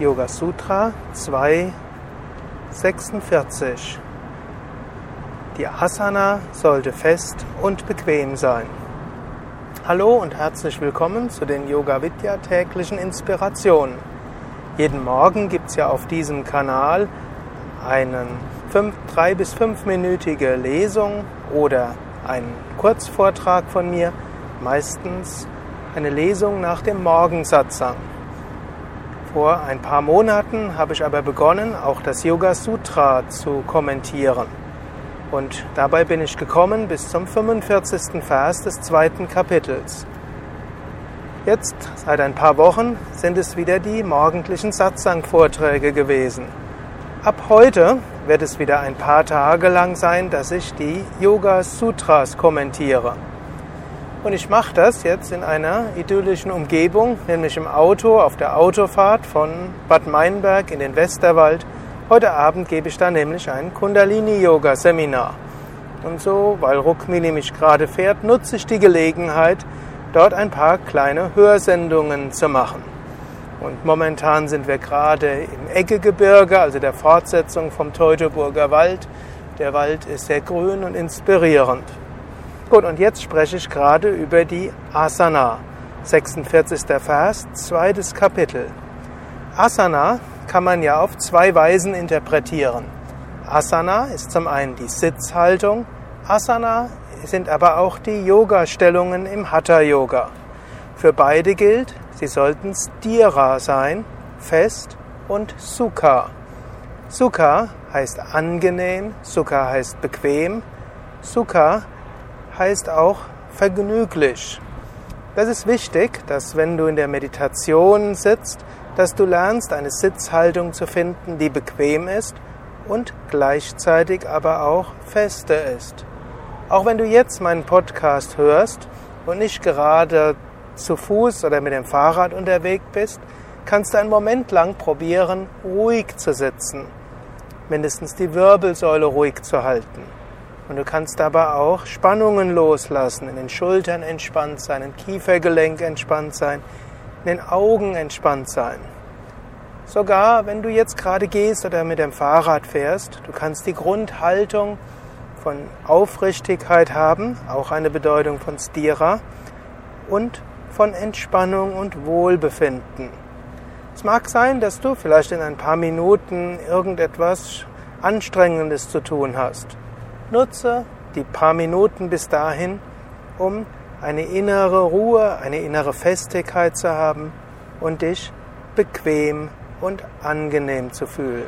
Yoga Sutra 246. Die Asana sollte fest und bequem sein. Hallo und herzlich willkommen zu den Yoga Vidya täglichen Inspirationen. Jeden Morgen gibt es ja auf diesem Kanal eine 3 bis 5-minütige Lesung oder einen Kurzvortrag von mir, meistens eine Lesung nach dem Morgensatzang. Vor ein paar Monaten habe ich aber begonnen, auch das Yoga Sutra zu kommentieren. Und dabei bin ich gekommen bis zum 45. Vers des zweiten Kapitels. Jetzt, seit ein paar Wochen, sind es wieder die morgendlichen Satsang-Vorträge gewesen. Ab heute wird es wieder ein paar Tage lang sein, dass ich die Yoga Sutras kommentiere. Und ich mache das jetzt in einer idyllischen Umgebung, nämlich im Auto auf der Autofahrt von Bad Meinberg in den Westerwald. Heute Abend gebe ich da nämlich ein Kundalini-Yoga-Seminar. Und so, weil Rukmini mich gerade fährt, nutze ich die Gelegenheit, dort ein paar kleine Hörsendungen zu machen. Und momentan sind wir gerade im Eggegebirge, also der Fortsetzung vom Teutoburger Wald. Der Wald ist sehr grün und inspirierend. Gut, und jetzt spreche ich gerade über die Asana. 46. Vers, zweites Kapitel. Asana kann man ja auf zwei Weisen interpretieren. Asana ist zum einen die Sitzhaltung, Asana sind aber auch die Yoga-Stellungen im Hatha-Yoga. Für beide gilt, sie sollten Stira sein, fest, und Sukha. Sukha heißt angenehm, Sukha heißt bequem, Sukha heißt auch vergnüglich. Das ist wichtig, dass wenn du in der Meditation sitzt, dass du lernst, eine Sitzhaltung zu finden, die bequem ist und gleichzeitig aber auch feste ist. Auch wenn du jetzt meinen Podcast hörst und nicht gerade zu Fuß oder mit dem Fahrrad unterwegs bist, kannst du einen Moment lang probieren, ruhig zu sitzen, mindestens die Wirbelsäule ruhig zu halten. Und du kannst aber auch Spannungen loslassen, in den Schultern entspannt sein, im Kiefergelenk entspannt sein, in den Augen entspannt sein. Sogar wenn du jetzt gerade gehst oder mit dem Fahrrad fährst, du kannst die Grundhaltung von Aufrichtigkeit haben, auch eine Bedeutung von Stira, und von Entspannung und Wohlbefinden. Es mag sein, dass du vielleicht in ein paar Minuten irgendetwas Anstrengendes zu tun hast. Nutze die paar Minuten bis dahin, um eine innere Ruhe, eine innere Festigkeit zu haben und dich bequem und angenehm zu fühlen.